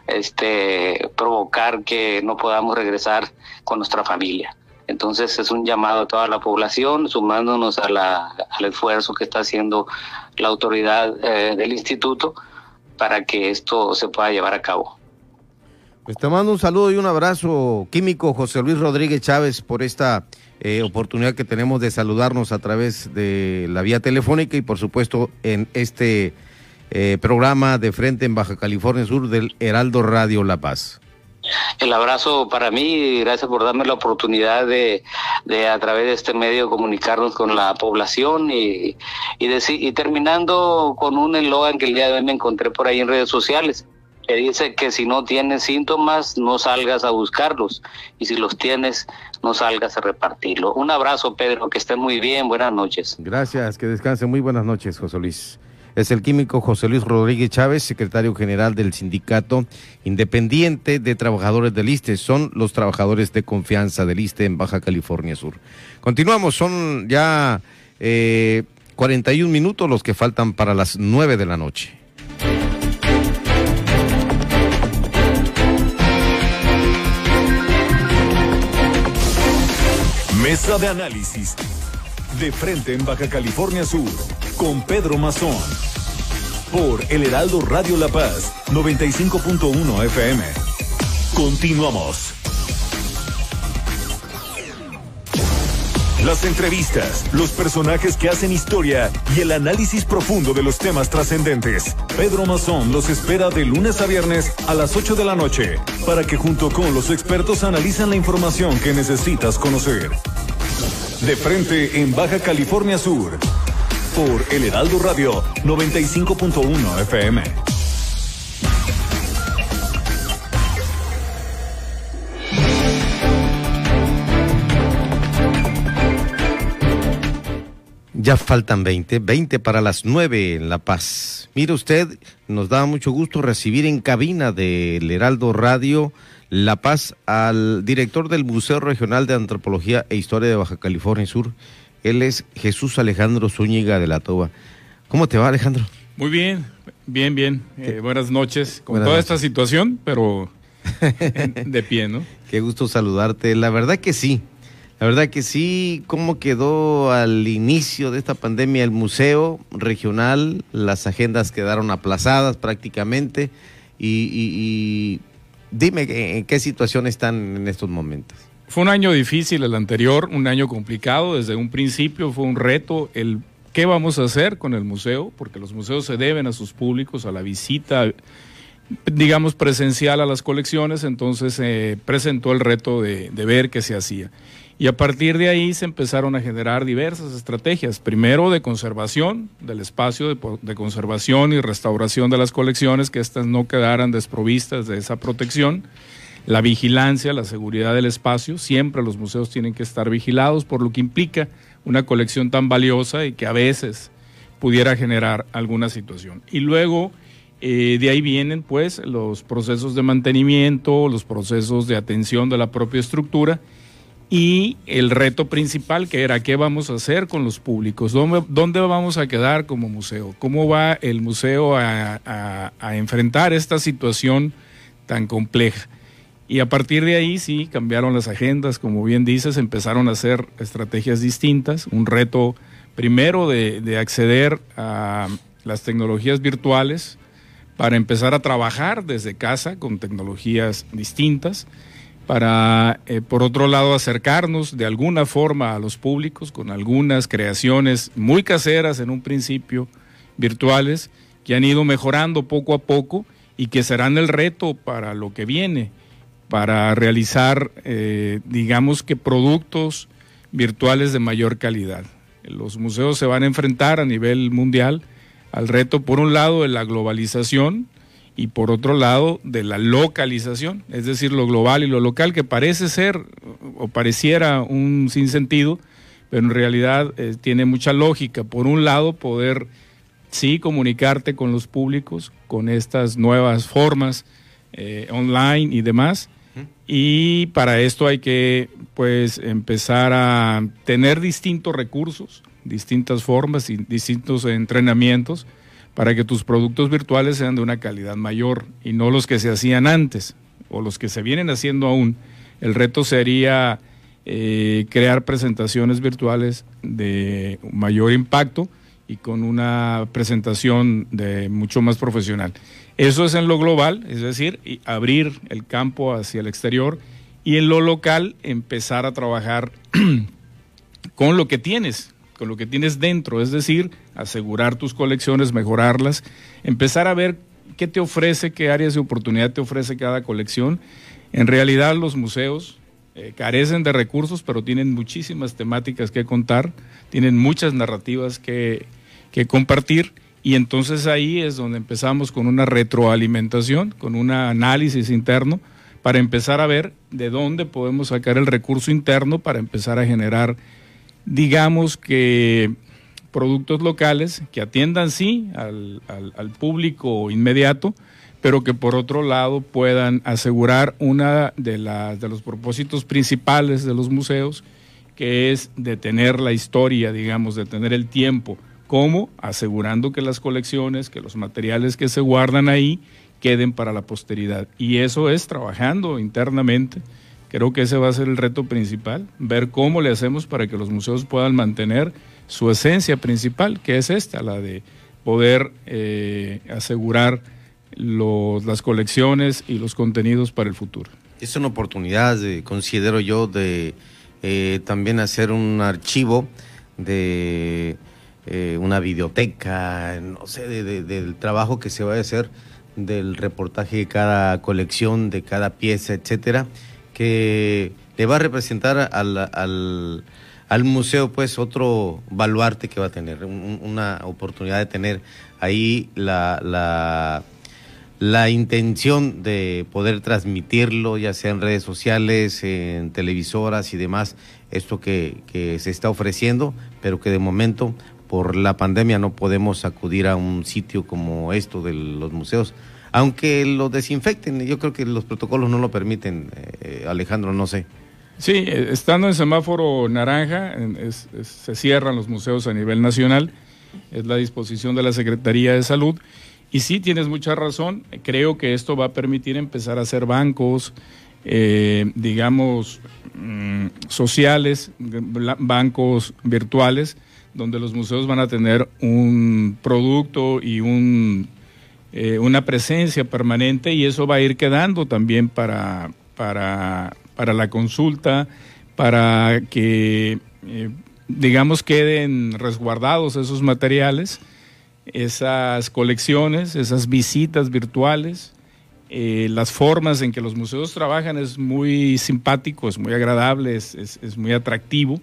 este provocar que no podamos regresar con nuestra familia. Entonces es un llamado a toda la población, sumándonos a la, al esfuerzo que está haciendo la autoridad eh, del instituto para que esto se pueda llevar a cabo. Pues te mando un saludo y un abrazo químico, José Luis Rodríguez Chávez, por esta eh, oportunidad que tenemos de saludarnos a través de la vía telefónica y por supuesto en este eh, programa de frente en Baja California Sur del Heraldo Radio La Paz. El abrazo para mí gracias por darme la oportunidad de, de a través de este medio comunicarnos con la población y, y, deci- y terminando con un eslogan que el día de hoy me encontré por ahí en redes sociales que dice que si no tienes síntomas no salgas a buscarlos y si los tienes no salgas a repartirlo. Un abrazo Pedro, que estén muy bien, buenas noches. Gracias, que descanse. Muy buenas noches, José Luis. Es el químico José Luis Rodríguez Chávez, secretario general del Sindicato Independiente de Trabajadores del ISTE. Son los trabajadores de confianza del ISTE en Baja California Sur. Continuamos, son ya eh, 41 minutos los que faltan para las 9 de la noche. Mesa de análisis. De frente en Baja California Sur. Con Pedro Mazón. Por El Heraldo Radio La Paz. 95.1 FM. Continuamos. las entrevistas, los personajes que hacen historia y el análisis profundo de los temas trascendentes. Pedro Mazón los espera de lunes a viernes a las 8 de la noche para que junto con los expertos analizan la información que necesitas conocer. De frente en Baja California Sur por El Heraldo Radio 95.1 FM. Ya faltan 20, 20 para las 9 en La Paz. Mire usted, nos da mucho gusto recibir en cabina del Heraldo Radio La Paz al director del Museo Regional de Antropología e Historia de Baja California Sur. Él es Jesús Alejandro Zúñiga de la Toba. ¿Cómo te va, Alejandro? Muy bien, bien, bien. Eh, buenas noches. Con toda esta situación, pero de pie, ¿no? Qué gusto saludarte. La verdad que sí. La verdad que sí, cómo quedó al inicio de esta pandemia el museo regional, las agendas quedaron aplazadas prácticamente y, y dime en qué situación están en estos momentos. Fue un año difícil el anterior, un año complicado, desde un principio fue un reto el qué vamos a hacer con el museo, porque los museos se deben a sus públicos, a la visita, digamos, presencial a las colecciones, entonces se presentó el reto de, ver qué se hacía. Y a partir de ahí se empezaron a generar diversas estrategias. Primero de conservación del espacio, de, de, conservación y restauración de las colecciones, que éstas no quedaran desprovistas de esa protección. La vigilancia, la seguridad del espacio. Siempre los museos tienen que estar vigilados, por lo que implica una colección tan valiosa y que a veces pudiera generar alguna situación. Y luego eh, de ahí vienen pues los procesos de mantenimiento, los procesos de atención de la propia estructura y el reto principal que era qué vamos a hacer con los públicos, dónde, dónde vamos a quedar como museo, cómo va el museo a, enfrentar esta situación tan compleja. Y a partir de ahí sí cambiaron las agendas, como bien dices, empezaron a hacer estrategias distintas, un reto primero de, de acceder a las tecnologías virtuales para empezar a trabajar desde casa con tecnologías distintas para, eh, por otro lado, acercarnos de alguna forma a los públicos con algunas creaciones muy caseras en un principio, virtuales, que han ido mejorando poco a poco y que serán el reto para lo que viene, para realizar, eh, digamos que, productos virtuales de mayor calidad. Los museos se van a enfrentar a nivel mundial al reto, por un lado, de la globalización, y por otro lado de la localización, es decir, lo global y lo local, que parece ser o pareciera un sinsentido, pero en realidad eh, tiene mucha lógica. Por un lado, poder sí comunicarte con los públicos con estas nuevas formas eh, online y demás. Y para esto hay que pues empezar a tener distintos recursos, distintas formas y distintos entrenamientos para que tus productos virtuales sean de una calidad mayor y no los que se hacían antes o los que se vienen haciendo aún. El reto sería eh, crear presentaciones virtuales de mayor impacto y con una presentación de mucho más profesional. Eso es en lo global, es decir, abrir el campo hacia el exterior y en lo local empezar a trabajar con lo que tienes, con lo que tienes dentro, es decir, asegurar tus colecciones, mejorarlas, empezar a ver qué te ofrece, qué áreas de oportunidad te ofrece cada colección. En realidad los museos eh, carecen de recursos, pero tienen muchísimas temáticas que contar, tienen muchas narrativas que, que compartir y entonces ahí es donde empezamos con una retroalimentación, con un análisis interno para empezar a ver de dónde podemos sacar el recurso interno para empezar a generar digamos que productos locales que atiendan sí al, público inmediato, pero que por otro lado puedan asegurar una de, las, de los propósitos principales de los museos, que es detener la historia, digamos, detener el tiempo, como asegurando que las colecciones, que los materiales que se guardan ahí queden para la posteridad. Y eso es trabajando internamente Creo que ese va a ser el reto principal, ver cómo le hacemos para que los museos puedan mantener su esencia principal, que es esta, la de poder eh, asegurar los, las colecciones y los contenidos para el futuro. Es una oportunidad, de, considero yo, de eh, también hacer un archivo de eh, una videoteca, no sé, de- de- del trabajo que se va a hacer del reportaje de cada colección, de cada pieza, etcétera, que le va a representar al, al, museo pues otro baluarte que va a tener, un- una oportunidad de tener ahí la, la, la intención de poder transmitirlo, ya sea en redes sociales, en televisoras y demás, esto que, que se está ofreciendo, pero que de momento por la pandemia no podemos acudir a un sitio como esto de los museos, aunque lo desinfecten, yo creo que los protocolos no lo permiten, eh, Alejandro, no sé. Sí, eh, estando en semáforo naranja, se cierran los museos a nivel nacional, es la disposición de la Secretaría de Salud. Y sí, tienes mucha razón, creo que esto va a permitir empezar a hacer bancos, eh, digamos, mm, sociales, bancos virtuales, donde los museos van a tener un producto y un, eh, una presencia permanente y eso va a ir quedando también para, para, para la consulta, para que, eh, digamos, queden resguardados esos materiales, esas colecciones, esas visitas virtuales. eh, las formas en que los museos trabajan es muy simpático, es muy agradable, es, es- es muy atractivo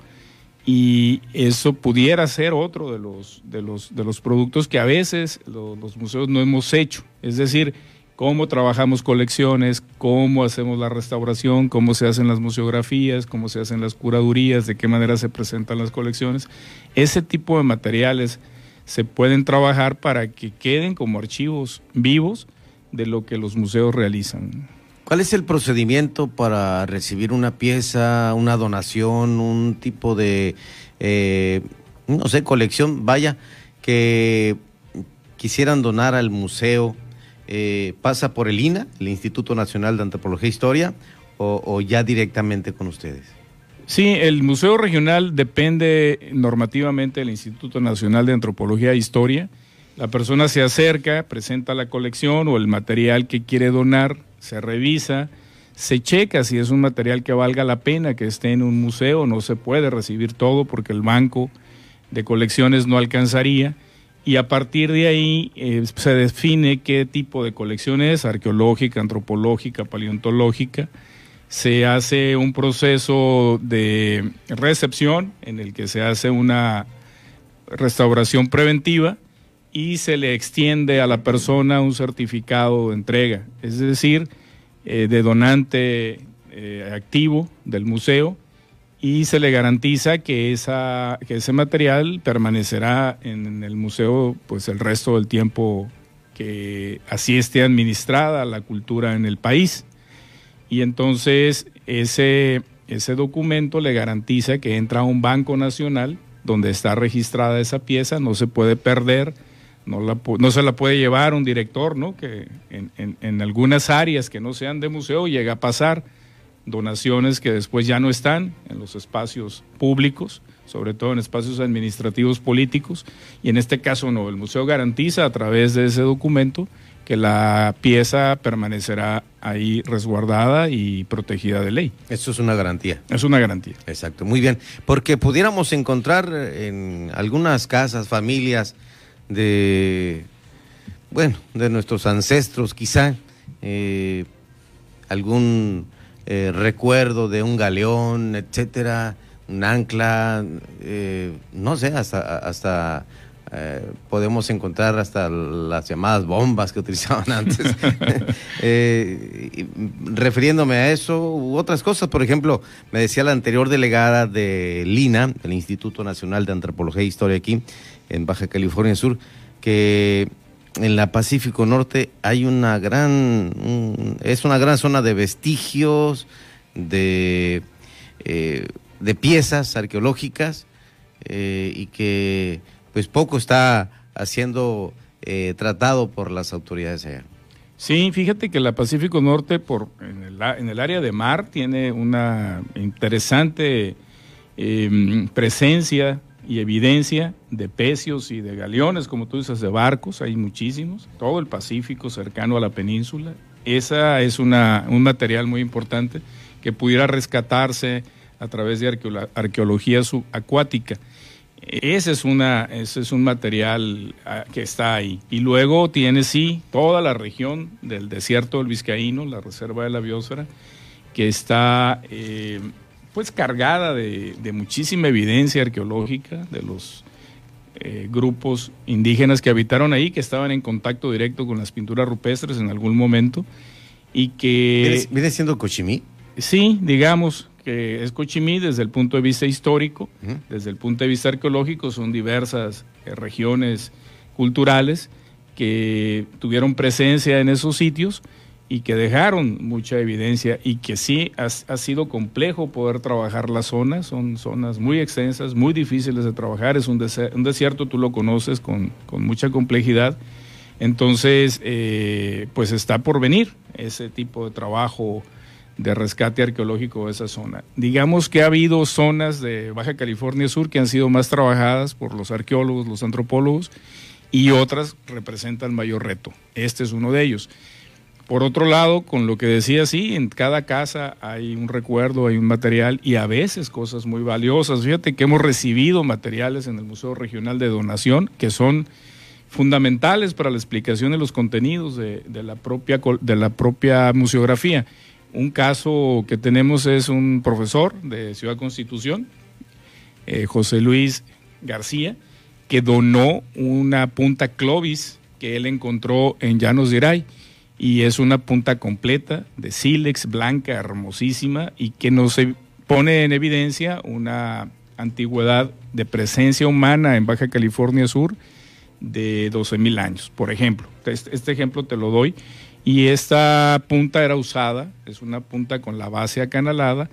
y eso pudiera ser otro de los, de los, de los productos que a veces lo- los museos no hemos hecho. Es decir, cómo trabajamos colecciones, cómo hacemos la restauración, cómo se hacen las museografías, cómo se hacen las curadurías, de qué manera se presentan las colecciones. Ese tipo de materiales se pueden trabajar para que queden como archivos vivos de lo que los museos realizan. ¿Cuál es el procedimiento para recibir una pieza, una donación, un tipo de, eh, no sé, colección, vaya, que quisieran donar al museo? Eh, ¿Pasa por el INA, el Instituto Nacional de Antropología e Historia, o, o ya directamente con ustedes? Sí, el Museo Regional depende normativamente del Instituto Nacional de Antropología e Historia. La persona se acerca, presenta la colección o el material que quiere donar, se revisa, se checa si es un material que valga la pena que esté en un museo, no se puede recibir todo porque el banco de colecciones no alcanzaría y a partir de ahí eh, se define qué tipo de colección es, arqueológica, antropológica, paleontológica. Se hace un proceso de recepción en el que se hace una restauración preventiva y se le extiende a la persona un certificado de entrega, es decir, eh, de donante eh, activo del museo y se le garantiza que, esa, que ese material permanecerá en el museo pues el resto del tiempo que así esté administrada la cultura en el país. Y entonces ese, ese documento le garantiza que entra a un banco nacional donde está registrada esa pieza, no se puede perder, no, la, no se la puede llevar un director, ¿no? Que en, en- en algunas áreas que no sean de museo llega a pasar donaciones que después ya no están en los espacios públicos, sobre todo en espacios administrativos políticos, y en este caso no, el museo garantiza a través de ese documento que la pieza permanecerá ahí resguardada y protegida de ley. Eso es una garantía. Es una garantía. Exacto, muy bien. Porque pudiéramos encontrar en algunas casas, familias de, bueno, de nuestros ancestros, quizá, eh, algún eh, recuerdo de un galeón, etcétera, un ancla, eh, no sé, hasta, hasta podemos encontrar hasta las llamadas bombas que utilizaban antes. Refiriéndome a eso u otras cosas, por ejemplo, me decía la anterior delegada de LINA, el Instituto Nacional de Antropología e Historia aquí en Baja California Sur, que en la Pacífico Norte hay una gran, es una gran zona de vestigios, de, eh, de piezas arqueológicas eh, y que pues poco está haciendo eh, tratado por las autoridades allá. Sí, fíjate que la Pacífico Norte, por, en, el, en el área de mar, tiene una interesante eh, presencia y evidencia de pecios y de galeones, como tú dices, de barcos, hay muchísimos, todo el Pacífico cercano a la península. Esa es una, un material muy importante que pudiera rescatarse a través de arqueolo- arqueología subacuática. Ese es, una, ese es un material ah, que está ahí. Y luego tiene, sí, toda la región del desierto del Vizcaíno, la reserva de la biosfera, que está eh, pues cargada de, de muchísima evidencia arqueológica de los eh, grupos indígenas que habitaron ahí, que estaban en contacto directo con las pinturas rupestres en algún momento y que... ¿Viene, siendo Cochimí? Sí, digamos que es Cochimí desde el punto de vista histórico, desde el punto de vista arqueológico, son diversas eh, regiones culturales que tuvieron presencia en esos sitios y que dejaron mucha evidencia y que sí ha, sido complejo poder trabajar las zonas, son zonas muy extensas, muy difíciles de trabajar, es un, dese- un desierto, tú lo conoces con, con mucha complejidad, entonces eh, pues está por venir ese tipo de trabajo de rescate arqueológico de esa zona. Digamos que ha habido zonas de Baja California Sur que han sido más trabajadas por los arqueólogos, los antropólogos, y otras representan mayor reto. Este es uno de ellos. Por otro lado, con lo que decía, sí, en cada casa hay un recuerdo, hay un material y a veces cosas muy valiosas. Fíjate que hemos recibido materiales en el Museo Regional de Donación que son fundamentales para la explicación de los contenidos de, la, propia, de la propia museografía. Un caso que tenemos es un profesor de Ciudad Constitución, eh, José Luis García, que donó una punta Clovis que él encontró en Llanos de Iray. Y es una punta completa de sílex, blanca, hermosísima, y que nos e- pone en evidencia una antigüedad de presencia humana en Baja California Sur de 12 mil años, por ejemplo. Este, este ejemplo te lo doy. Y esta punta era usada, es una punta con la base acanalada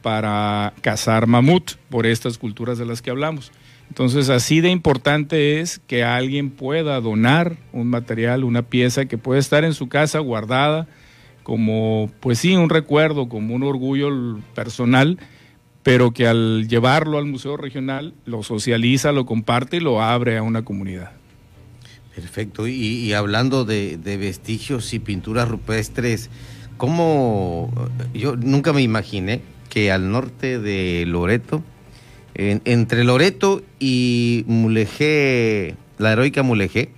para cazar mamut por estas culturas de las que hablamos. Entonces, así de importante es que alguien pueda donar un material, una pieza que puede estar en su casa guardada como, pues sí, un recuerdo, como un orgullo personal, pero que al llevarlo al Museo Regional lo socializa, lo comparte y lo abre a una comunidad. Perfecto. Y, y hablando de, de vestigios y pinturas rupestres, ¿cómo? Yo nunca me imaginé que al norte de Loreto, en- entre Loreto y Mulegé, la heroica Mulegé,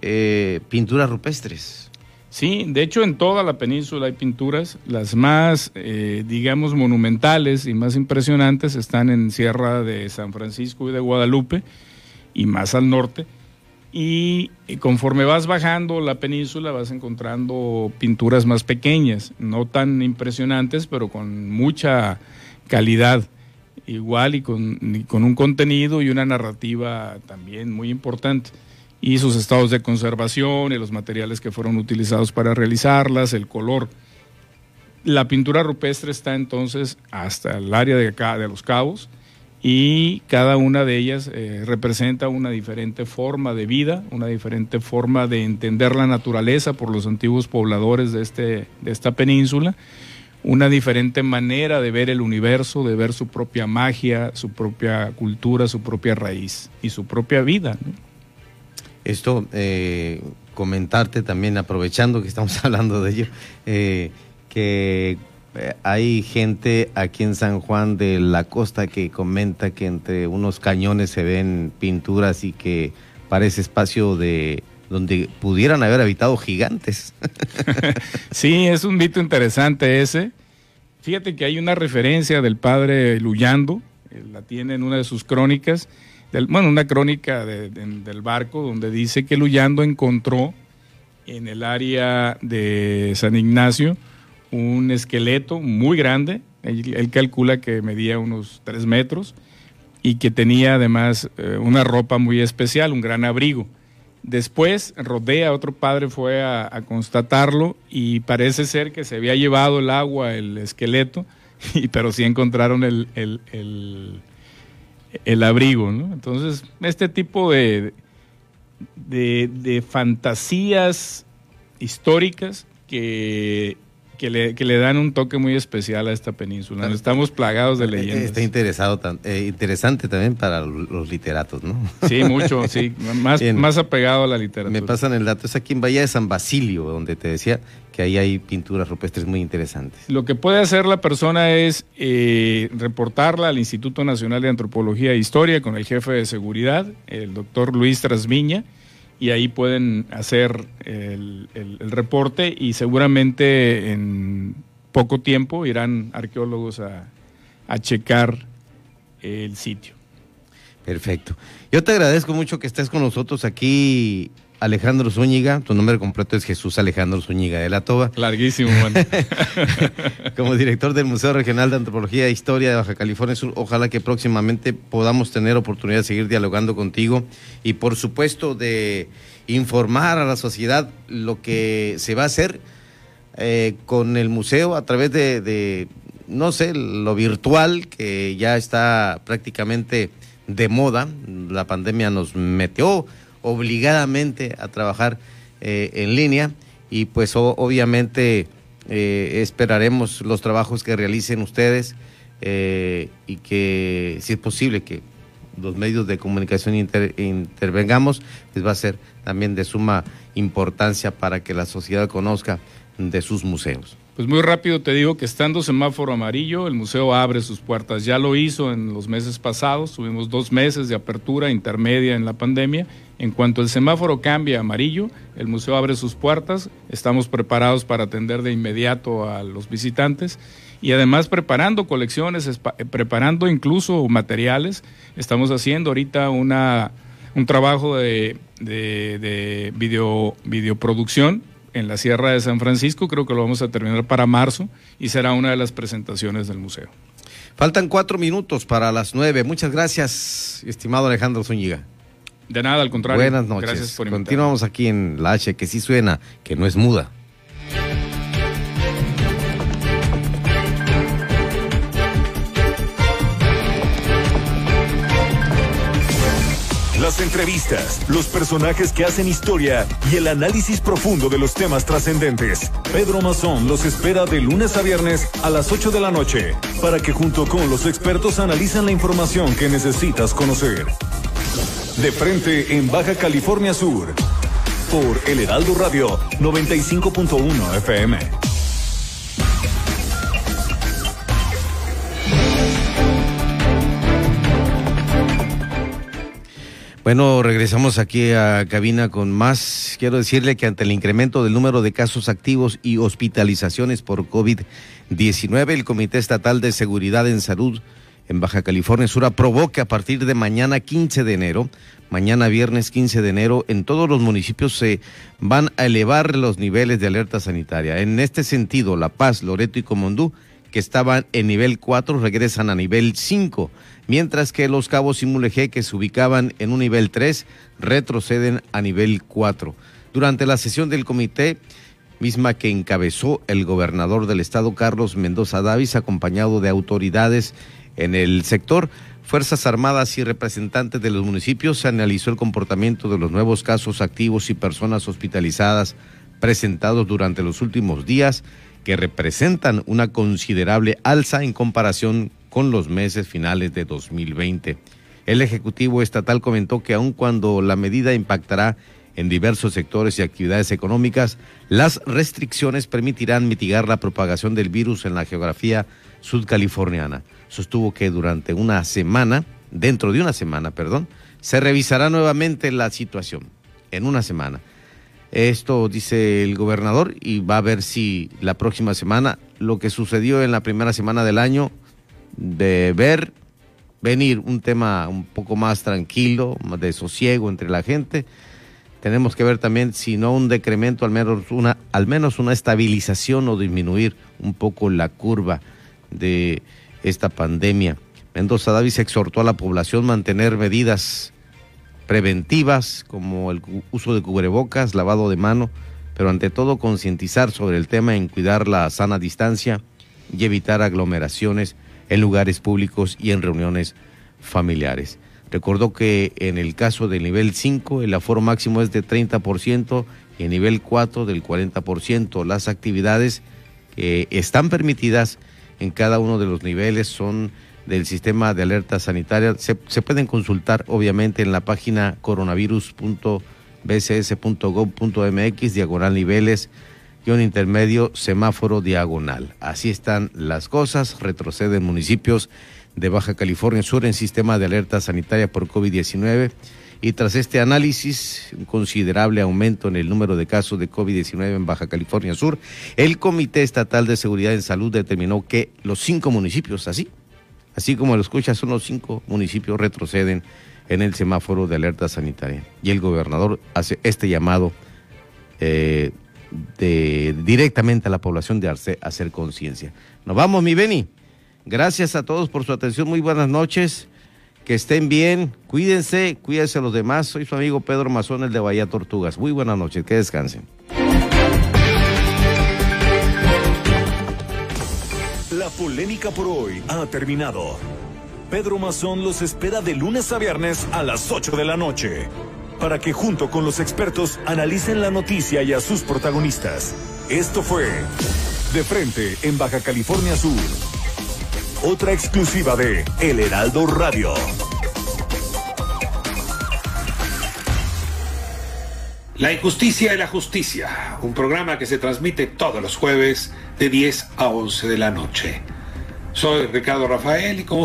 eh, pinturas rupestres. Sí, de hecho en toda la península hay pinturas, las más, eh, digamos, monumentales y más impresionantes están en Sierra de San Francisco y de Guadalupe y más al norte. Y conforme vas bajando la península vas encontrando pinturas más pequeñas, no tan impresionantes, pero con mucha calidad igual y con, y con un contenido y una narrativa también muy importante. Y sus estados de conservación y los materiales que fueron utilizados para realizarlas, el color. La pintura rupestre está entonces hasta el área de acá, de los cabos, y cada una de ellas eh, representa una diferente forma de vida, una diferente forma de entender la naturaleza por los antiguos pobladores de, este, de esta península, una diferente manera de ver el universo, de ver su propia magia, su propia cultura, su propia raíz y su propia vida. ¿no? Esto, eh, comentarte también, aprovechando que estamos hablando de ello, eh, que eh, hay gente aquí en San Juan de la Costa que comenta que entre unos cañones se ven pinturas y que parece espacio de donde pudieran haber habitado gigantes. Sí, es un mito interesante ese. Fíjate que hay una referencia del padre Luyando, la tiene en una de sus crónicas, del- bueno, una crónica de- de- del barco donde dice que Luyando encontró en el área de San Ignacio un esqueleto muy grande, él, él calcula que medía unos tres metros y que tenía además eh, una ropa muy especial, un gran abrigo. Después, Rodea, otro padre, fue a, constatarlo y parece ser que se había llevado el agua, el esqueleto, y, pero sí encontraron el, el- el- abrigo. Entonces, este tipo de, de fantasías históricas que que le, que le dan un toque muy especial a esta península. Estamos plagados de leyendas. Está interesado, eh, interesante también para los literatos, ¿no? Sí, mucho, sí. Más, Bien. más apegado a la literatura. Me pasan el dato, es aquí en Bahía de San Basilio, donde te decía que ahí hay pinturas rupestres muy interesantes. Lo que puede hacer la persona es eh, reportarla al Instituto Nacional de Antropología e Historia con el jefe de seguridad, el doctor Luis Trasviña, y ahí pueden hacer el, el- reporte y seguramente en poco tiempo irán arqueólogos a, a checar el sitio. Perfecto. Yo te agradezco mucho que estés con nosotros aquí, Alejandro Zúñiga. Tu nombre completo es Jesús Alejandro Zúñiga de la Toba. Larguísimo, man. Como director del Museo Regional de Antropología e Historia de Baja California Sur, ojalá que próximamente podamos tener oportunidad de seguir dialogando contigo y por supuesto de informar a la sociedad lo que se va a hacer eh, con el museo a través de, de, no sé, lo virtual que ya está prácticamente de moda. La pandemia nos metió obligadamente a trabajar eh, en línea y pues obviamente eh, esperaremos los trabajos que realicen ustedes eh, y que si es posible que los medios de comunicación inter- intervengamos, pues va a ser también de suma importancia para que la sociedad conozca de sus museos. Pues muy rápido te digo que estando semáforo amarillo, el museo abre sus puertas. Ya lo hizo en los meses pasados, tuvimos dos meses de apertura intermedia en la pandemia. En cuanto el semáforo cambia a amarillo, el museo abre sus puertas. Estamos preparados para atender de inmediato a los visitantes y además preparando colecciones, eh, preparando incluso materiales. Estamos haciendo ahorita una, un trabajo de, de, de video, videoproducción en la Sierra de San Francisco, creo que lo vamos a terminar para marzo y será una de las presentaciones del museo. Faltan cuatro minutos para las nueve. Muchas gracias, estimado Alejandro Zúñiga. De nada, al contrario. Buenas noches. Gracias por invitarme. Continuamos aquí en la H, que sí suena, que no es muda. Las entrevistas, los personajes que hacen historia y el análisis profundo de los temas trascendentes. Pedro Mazón los espera de lunes a viernes a las 8 de la noche para que junto con los expertos analizan la información que necesitas conocer. De frente en Baja California Sur por El Heraldo Radio 95.1 FM. Bueno, regresamos aquí a cabina con más. Quiero decirle que ante el incremento del número de casos activos y hospitalizaciones por COVID-19, el Comité Estatal de Seguridad en Salud en Baja California Sur aprobó que a partir de mañana 15 de enero, mañana viernes 15 de enero, en todos los municipios se van a elevar los niveles de alerta sanitaria. En este sentido, La Paz, Loreto y Comondú, que estaban en nivel 4, regresan a nivel 5, mientras que Los Cabos y Mulegé, que se ubicaban en un nivel 3, retroceden a nivel 4. Durante la sesión del comité, misma que encabezó el gobernador del estado Carlos Mendoza Davis, acompañado de autoridades en el sector, Fuerzas Armadas y representantes de los municipios, se analizó el comportamiento de los nuevos casos activos y personas hospitalizadas presentados durante los últimos días, que representan una considerable alza en comparación con los meses finales de 2020. El Ejecutivo Estatal comentó que aun cuando la medida impactará en diversos sectores y actividades económicas, las restricciones permitirán mitigar la propagación del virus en la geografía sudcaliforniana. Sostuvo que durante una semana, dentro de una semana, perdón, se revisará nuevamente la situación. En una semana. Esto dice el gobernador y va a ver si la próxima semana lo que sucedió en la primera semana del año, de ver venir un tema un poco más tranquilo, de sosiego entre la gente, tenemos que ver también si no un decremento, al menos una, al menos una estabilización o disminuir un poco la curva de esta pandemia. Mendoza Davis exhortó a la población mantener medidas preventivas como el uso de cubrebocas, lavado de mano, pero ante todo concientizar sobre el tema en cuidar la sana distancia y evitar aglomeraciones en lugares públicos y en reuniones familiares. Recordó que en el caso del nivel 5 el aforo máximo es de 30% y en nivel 4 del 40%. Las actividades que están permitidas en cada uno de los niveles, son del sistema de alerta sanitaria. Se, pueden consultar obviamente en la página coronavirus.bcs.gov.mx, diagonal niveles, guion intermedio, semáforo diagonal. Así están las cosas, retroceden municipios de Baja California Sur en sistema de alerta sanitaria por COVID-19 y tras este análisis, un considerable aumento en el número de casos de COVID-19 en Baja California Sur, el Comité Estatal de Seguridad en Salud determinó que los cinco municipios, así, así como lo escucha, son los cinco municipios retroceden en el semáforo de alerta sanitaria. Y el gobernador hace este llamado eh, directamente a la población de Arce a hacer conciencia. Nos vamos, mi Beni. Gracias a todos por su atención. Muy buenas noches. Que estén bien. Cuídense, cuídense los demás. Soy su amigo Pedro Mazón, el de Bahía Tortugas. Muy buenas noches. Que descansen. La polémica por hoy ha terminado. Pedro Mazón los espera de lunes a viernes a las 8 de la noche para que junto con los expertos analicen la noticia y a sus protagonistas. Esto fue De Frente en Baja California Sur. Otra exclusiva de El Heraldo Radio. La injusticia y la justicia, un programa que se transmite todos los jueves de 10 a 11 de la noche. Soy Ricardo Rafael y como